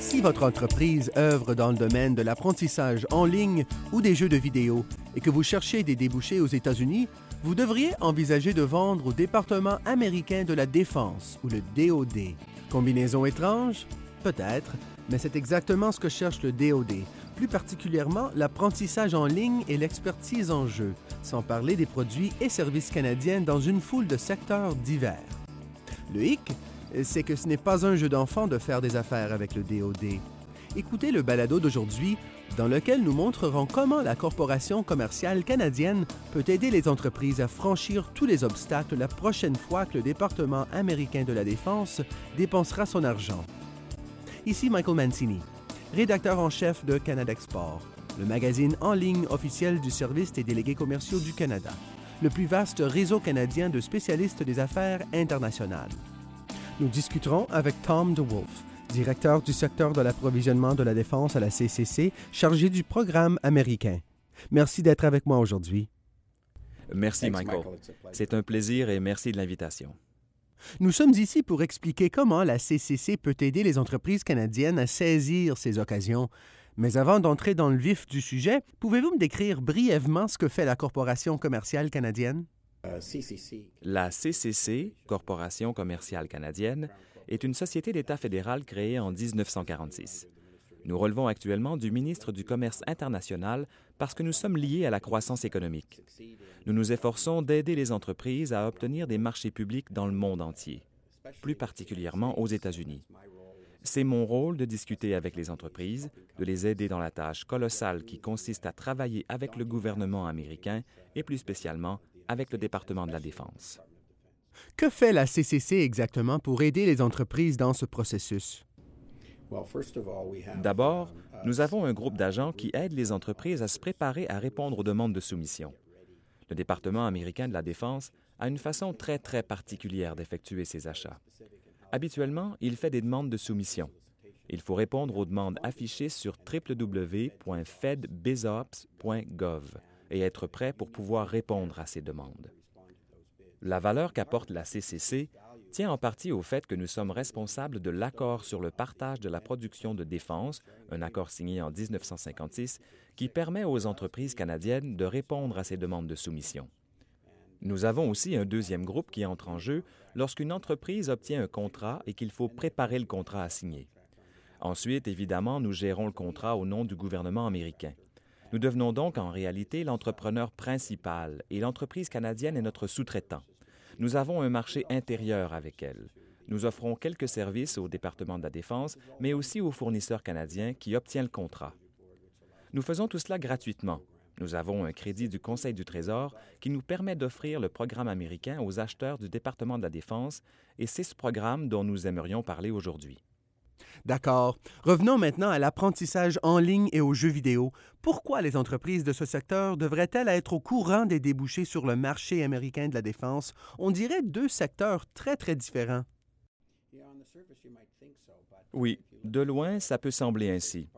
Si votre entreprise œuvre dans le domaine de l'apprentissage en ligne ou des jeux de vidéo et que vous cherchez des débouchés aux États-Unis, vous devriez envisager de vendre au département américain de la défense ou le DoD. Combinaison étrange? Peut-être, mais c'est exactement ce que cherche le DoD, plus particulièrement l'apprentissage en ligne et l'expertise en jeu, sans parler des produits et services canadiens dans une foule de secteurs divers. Le hic, c'est que ce n'est pas un jeu d'enfant de faire des affaires avec le DoD. Écoutez le balado d'aujourd'hui dans lequel nous montrerons comment la Corporation commerciale canadienne peut aider les entreprises à franchir tous les obstacles la prochaine fois que le département américain de la Défense dépensera son argent. Ici Michael Mancini, rédacteur en chef de Canada Export, le magazine en ligne officiel du Service des délégués commerciaux du Canada, le plus vaste réseau canadien de spécialistes des affaires internationales. Nous discuterons avec Tom DeWolf, directeur du secteur de l'approvisionnement de la défense à la CCC, chargé du programme américain. Merci d'être avec moi aujourd'hui. Merci, Michael. C'est un plaisir et merci de l'invitation. Nous sommes ici pour expliquer comment la CCC peut aider les entreprises canadiennes à saisir ces occasions. Mais avant d'entrer dans le vif du sujet, pouvez-vous me décrire brièvement ce que fait la Corporation commerciale canadienne? La CCC, Corporation commerciale canadienne, est une société d'État fédéral créée en 1946. Nous relevons actuellement du ministre du Commerce international parce que nous sommes liés à la croissance économique. Nous nous efforçons d'aider les entreprises à obtenir des marchés publics dans le monde entier, plus particulièrement aux États-Unis. C'est mon rôle de discuter avec les entreprises, de les aider dans la tâche colossale qui consiste à travailler avec le gouvernement américain et plus spécialement avec le département de la Défense. Que fait la CCC exactement pour aider les entreprises dans ce processus? D'abord, nous avons un groupe d'agents qui aident les entreprises à se préparer à répondre aux demandes de soumission. Le département américain de la Défense a une façon très, très particulière d'effectuer ses achats. Habituellement, il fait des demandes de soumission. Il faut répondre aux demandes affichées sur www.fedbizops.gov et être prêt pour pouvoir répondre à ces demandes. La valeur qu'apporte la CCC tient en partie au fait que nous sommes responsables de l'accord sur le partage de la production de défense, un accord signé en 1956, qui permet aux entreprises canadiennes de répondre à ces demandes de soumission. Nous avons aussi un deuxième groupe qui entre en jeu lorsqu'une entreprise obtient un contrat et qu'il faut préparer le contrat à signer. Ensuite, évidemment, nous gérons le contrat au nom du gouvernement américain. Nous devenons donc en réalité l'entrepreneur principal et l'entreprise canadienne est notre sous-traitant. Nous avons un marché intérieur avec elle. Nous offrons quelques services au département de la Défense, mais aussi aux fournisseurs canadiens qui obtiennent le contrat. Nous faisons tout cela gratuitement. Nous avons un crédit du Conseil du Trésor qui nous permet d'offrir le programme américain aux acheteurs du département de la Défense, et c'est ce programme dont nous aimerions parler aujourd'hui. D'accord. Revenons maintenant à l'apprentissage en ligne et aux jeux vidéo. Pourquoi les entreprises de ce secteur devraient-elles être au courant des débouchés sur le marché américain de la défense? On dirait deux secteurs très, très différents. Oui, de loin, ça peut sembler ainsi.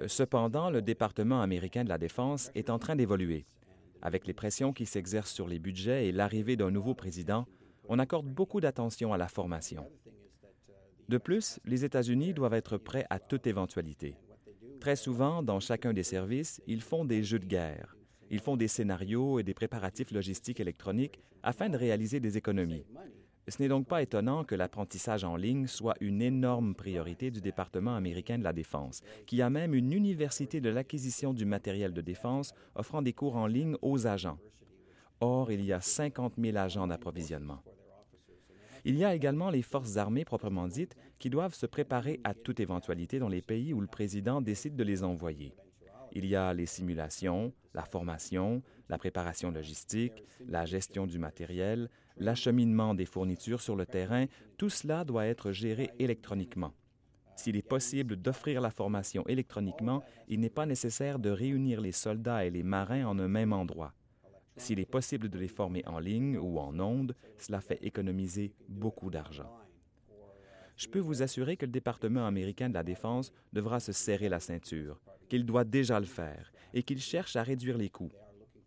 Euh, cependant, le département américain de la Défense est en train d'évoluer. Avec les pressions qui s'exercent sur les budgets et l'arrivée d'un nouveau président, on accorde beaucoup d'attention à la formation. De plus, les États-Unis doivent être prêts à toute éventualité. Très souvent, dans chacun des services, ils font des jeux de guerre. Ils font des scénarios et des préparatifs logistiques électroniques afin de réaliser des économies. Ce n'est donc pas étonnant que l'apprentissage en ligne soit une énorme priorité du département américain de la Défense, qui a même une université de l'acquisition du matériel de défense offrant des cours en ligne aux agents. Or, il y a 50 000 agents d'approvisionnement. Il y a également les forces armées proprement dites qui doivent se préparer à toute éventualité dans les pays où le président décide de les envoyer. Il y a les simulations, la formation, la préparation logistique, la gestion du matériel, l'acheminement des fournitures sur le terrain, tout cela doit être géré électroniquement. S'il est possible d'offrir la formation électroniquement, il n'est pas nécessaire de réunir les soldats et les marins en un même endroit. S'il est possible de les former en ligne ou en ondes, cela fait économiser beaucoup d'argent. Je peux vous assurer que le département américain de la Défense devra se serrer la ceinture, qu'il doit déjà le faire et qu'il cherche à réduire les coûts.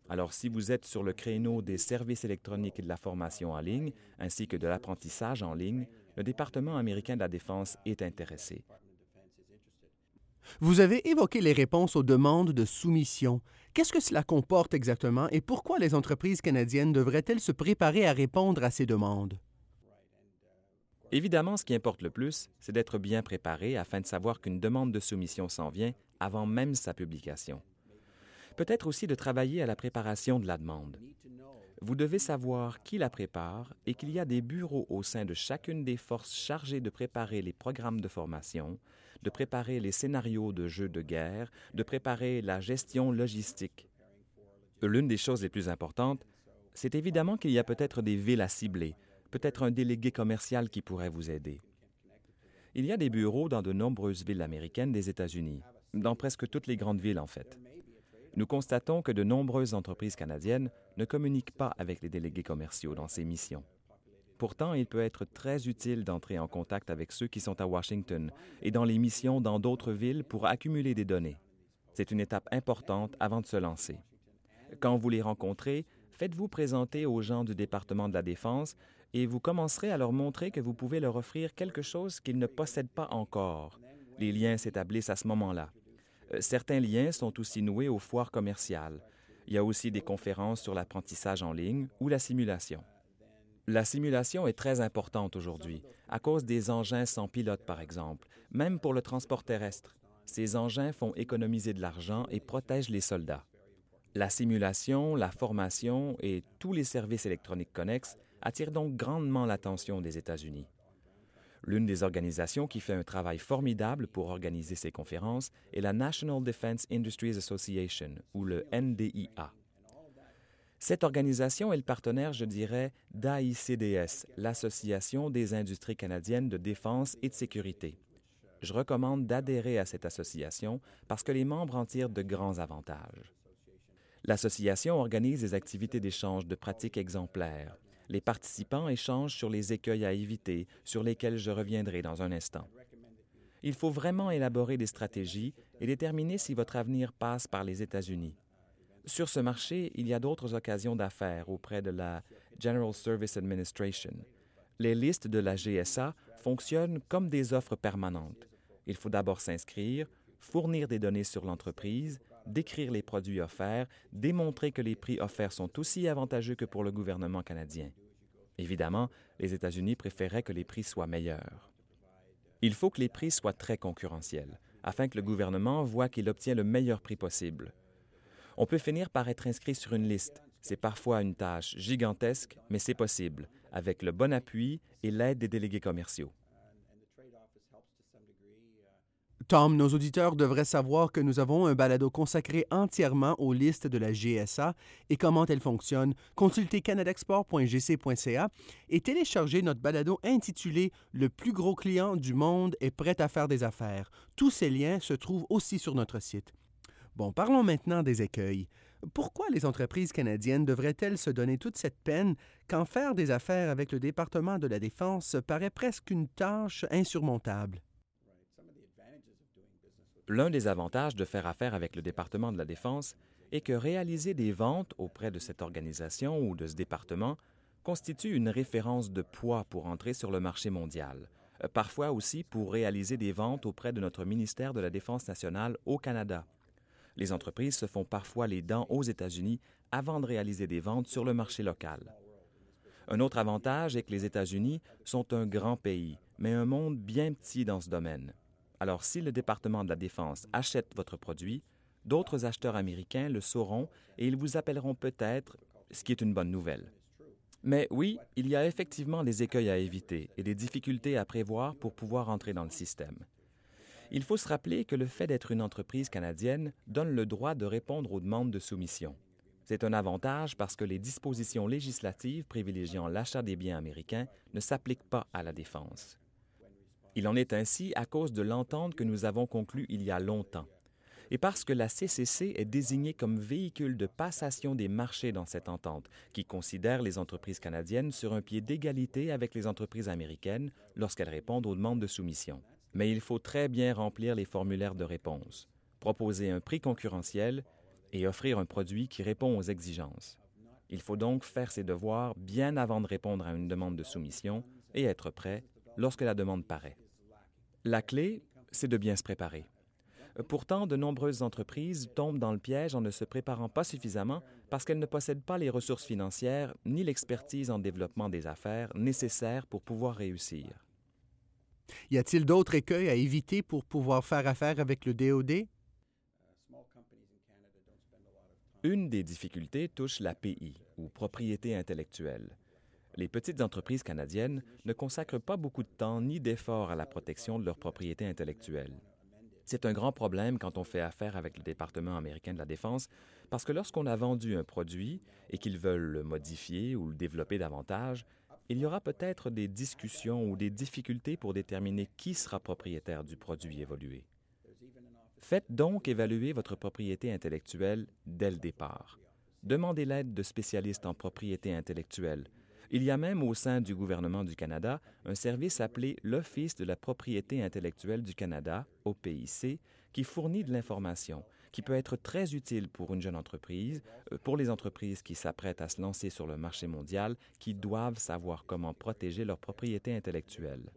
Alors si vous êtes sur le créneau des services électroniques et de la formation en ligne, ainsi que de l'apprentissage en ligne, le département américain de la Défense est intéressé. Vous avez évoqué les réponses aux demandes de soumission. Qu'est-ce que cela comporte exactement et pourquoi les entreprises canadiennes devraient-elles se préparer à répondre à ces demandes? Évidemment, ce qui importe le plus, c'est d'être bien préparé afin de savoir qu'une demande de soumission s'en vient avant même sa publication. Peut-être aussi de travailler à la préparation de la demande. Vous devez savoir qui la prépare et qu'il y a des bureaux au sein de chacune des forces chargées de préparer les programmes de formation, de préparer les scénarios de jeux de guerre, de préparer la gestion logistique. L'une des choses les plus importantes, c'est évidemment qu'il y a peut-être des villes à cibler, peut-être un délégué commercial qui pourrait vous aider. Il y a des bureaux dans de nombreuses villes américaines des États-Unis, dans presque toutes les grandes villes en fait. Nous constatons que de nombreuses entreprises canadiennes ne communiquent pas avec les délégués commerciaux dans ces missions. Pourtant, il peut être très utile d'entrer en contact avec ceux qui sont à Washington et dans les missions dans d'autres villes pour accumuler des données. C'est une étape importante avant de se lancer. Quand vous les rencontrez, faites-vous présenter aux gens du département de la Défense et vous commencerez à leur montrer que vous pouvez leur offrir quelque chose qu'ils ne possèdent pas encore. Les liens s'établissent à ce moment-là. Euh, certains liens sont aussi noués aux foires commerciales. Il y a aussi des conférences sur l'apprentissage en ligne ou la simulation. La simulation est très importante aujourd'hui, à cause des engins sans pilote, par exemple, même pour le transport terrestre. Ces engins font économiser de l'argent et protègent les soldats. La simulation, la formation et tous les services électroniques connexes attirent donc grandement l'attention des États-Unis. L'une des organisations qui fait un travail formidable pour organiser ces conférences est la National Defense Industries Association, ou le NDIA. Cette organisation est le partenaire, je dirais, d'AICDS, l'Association des industries canadiennes de défense et de sécurité. Je recommande d'adhérer à cette association parce que les membres en tirent de grands avantages. L'association organise des activités d'échange de pratiques exemplaires, les participants échangent sur les écueils à éviter, sur lesquels je reviendrai dans un instant. Il faut vraiment élaborer des stratégies et déterminer si votre avenir passe par les États-Unis. Sur ce marché, il y a d'autres occasions d'affaires auprès de la General Service Administration. Les listes de la GSA fonctionnent comme des offres permanentes. Il faut d'abord s'inscrire, fournir des données sur l'entreprise, décrire les produits offerts, démontrer que les prix offerts sont aussi avantageux que pour le gouvernement canadien. Évidemment, les États-Unis préféraient que les prix soient meilleurs. Il faut que les prix soient très concurrentiels, afin que le gouvernement voit qu'il obtient le meilleur prix possible. On peut finir par être inscrit sur une liste. C'est parfois une tâche gigantesque, mais c'est possible, avec le bon appui et l'aide des délégués commerciaux. Tom, nos auditeurs devraient savoir que nous avons un balado consacré entièrement aux listes de la GSA et comment elles fonctionnent. Consultez canadexport.gc.ca et téléchargez notre balado intitulé Le plus gros client du monde est prêt à faire des affaires. Tous ces liens se trouvent aussi sur notre site. Bon, parlons maintenant des écueils. Pourquoi les entreprises canadiennes devraient-elles se donner toute cette peine quand faire des affaires avec le département de la Défense paraît presque une tâche insurmontable? L'un des avantages de faire affaire avec le département de la Défense est que réaliser des ventes auprès de cette organisation ou de ce département constitue une référence de poids pour entrer sur le marché mondial, euh, parfois aussi pour réaliser des ventes auprès de notre ministère de la Défense nationale au Canada. Les entreprises se font parfois les dents aux États-Unis avant de réaliser des ventes sur le marché local. Un autre avantage est que les États-Unis sont un grand pays, mais un monde bien petit dans ce domaine. Alors si le département de la Défense achète votre produit, d'autres acheteurs américains le sauront et ils vous appelleront peut-être, ce qui est une bonne nouvelle. Mais oui, il y a effectivement des écueils à éviter et des difficultés à prévoir pour pouvoir entrer dans le système. Il faut se rappeler que le fait d'être une entreprise canadienne donne le droit de répondre aux demandes de soumission. C'est un avantage parce que les dispositions législatives privilégiant l'achat des biens américains ne s'appliquent pas à la défense. Il en est ainsi à cause de l'entente que nous avons conclue il y a longtemps. Et parce que la CCC est désignée comme véhicule de passation des marchés dans cette entente, qui considère les entreprises canadiennes sur un pied d'égalité avec les entreprises américaines lorsqu'elles répondent aux demandes de soumission. Mais il faut très bien remplir les formulaires de réponse, proposer un prix concurrentiel et offrir un produit qui répond aux exigences. Il faut donc faire ses devoirs bien avant de répondre à une demande de soumission et être prêt lorsque la demande paraît. La clé, c'est de bien se préparer. Pourtant, de nombreuses entreprises tombent dans le piège en ne se préparant pas suffisamment parce qu'elles ne possèdent pas les ressources financières ni l'expertise en développement des affaires nécessaires pour pouvoir réussir. Y a-t-il d'autres écueils à éviter pour pouvoir faire affaire avec le DOD? Une des difficultés touche l'API, ou propriété intellectuelle. Les petites entreprises canadiennes ne consacrent pas beaucoup de temps ni d'efforts à la protection de leur propriété intellectuelle. C'est un grand problème quand on fait affaire avec le département américain de la Défense, parce que lorsqu'on a vendu un produit et qu'ils veulent le modifier ou le développer davantage, il y aura peut-être des discussions ou des difficultés pour déterminer qui sera propriétaire du produit évolué. Faites donc évaluer votre propriété intellectuelle dès le départ. Demandez l'aide de spécialistes en propriété intellectuelle. Il y a même au sein du gouvernement du Canada un service appelé l'Office de la propriété intellectuelle du Canada, OPIC, qui fournit de l'information, qui peut être très utile pour une jeune entreprise, euh, pour les entreprises qui s'apprêtent à se lancer sur le marché mondial, qui doivent savoir comment protéger leur propriété intellectuelle.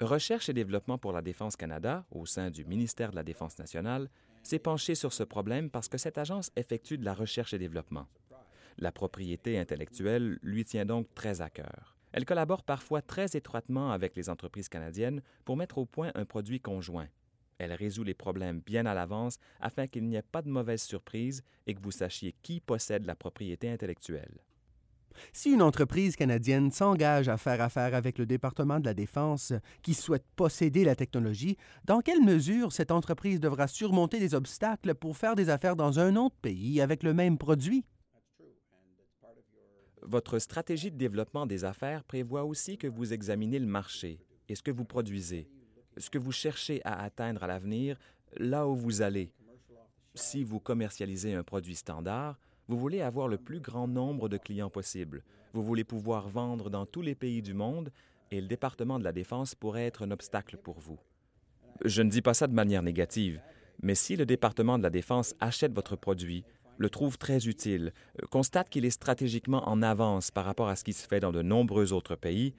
Recherche et développement pour la Défense Canada, au sein du ministère de la Défense nationale, s'est penché sur ce problème parce que cette agence effectue de la recherche et développement. La propriété intellectuelle lui tient donc très à cœur. Elle collabore parfois très étroitement avec les entreprises canadiennes pour mettre au point un produit conjoint. Elle résout les problèmes bien à l'avance afin qu'il n'y ait pas de mauvaises surprises et que vous sachiez qui possède la propriété intellectuelle. Si une entreprise canadienne s'engage à faire affaire avec le département de la Défense qui souhaite posséder la technologie, dans quelle mesure cette entreprise devra surmonter des obstacles pour faire des affaires dans un autre pays avec le même produit? Votre stratégie de développement des affaires prévoit aussi que vous examinez le marché et ce que vous produisez, ce que vous cherchez à atteindre à l'avenir, là où vous allez. Si vous commercialisez un produit standard, vous voulez avoir le plus grand nombre de clients possible. Vous voulez pouvoir vendre dans tous les pays du monde et le département de la Défense pourrait être un obstacle pour vous. Je ne dis pas ça de manière négative, mais si le département de la Défense achète votre produit, le trouve très utile, constate qu'il est stratégiquement en avance par rapport à ce qui se fait dans de nombreux autres pays,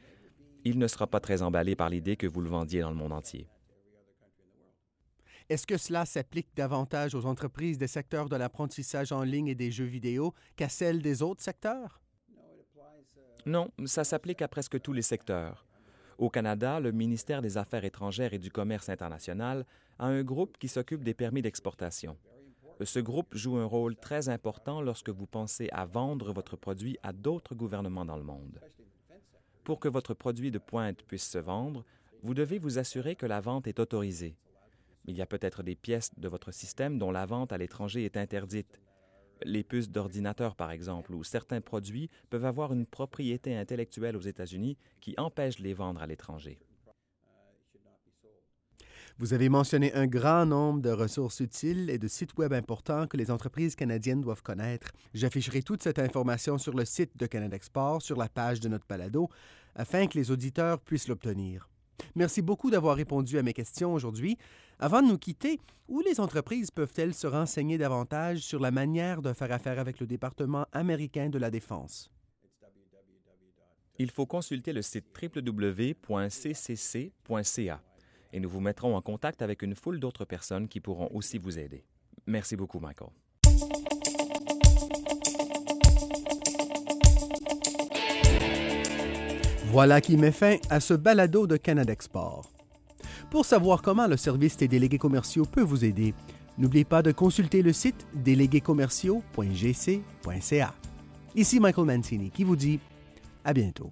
il ne sera pas très emballé par l'idée que vous le vendiez dans le monde entier. Est-ce que cela s'applique davantage aux entreprises des secteurs de l'apprentissage en ligne et des jeux vidéo qu'à celles des autres secteurs? Non, ça s'applique à presque tous les secteurs. Au Canada, le ministère des Affaires étrangères et du Commerce international a un groupe qui s'occupe des permis d'exportation. Ce groupe joue un rôle très important lorsque vous pensez à vendre votre produit à d'autres gouvernements dans le monde. Pour que votre produit de pointe puisse se vendre, vous devez vous assurer que la vente est autorisée. Il y a peut-être des pièces de votre système dont la vente à l'étranger est interdite. Les puces d'ordinateur, par exemple, ou certains produits peuvent avoir une propriété intellectuelle aux États-Unis qui empêche de les vendre à l'étranger. Vous avez mentionné un grand nombre de ressources utiles et de sites Web importants que les entreprises canadiennes doivent connaître. J'afficherai toute cette information sur le site de Canada Export, sur la page de notre balado, afin que les auditeurs puissent l'obtenir. Merci beaucoup d'avoir répondu à mes questions aujourd'hui. Avant de nous quitter, où les entreprises peuvent-elles se renseigner davantage sur la manière de faire affaire avec le département américain de la Défense? Il faut consulter le site www.ccc.ca et nous vous mettrons en contact avec une foule d'autres personnes qui pourront aussi vous aider. Merci beaucoup, Michael. Voilà qui met fin à ce balado de Canada Export. Pour savoir comment le service des délégués commerciaux peut vous aider, n'oubliez pas de consulter le site déléguéscommerciaux.gc.ca. Ici Michael Mancini qui vous dit à bientôt.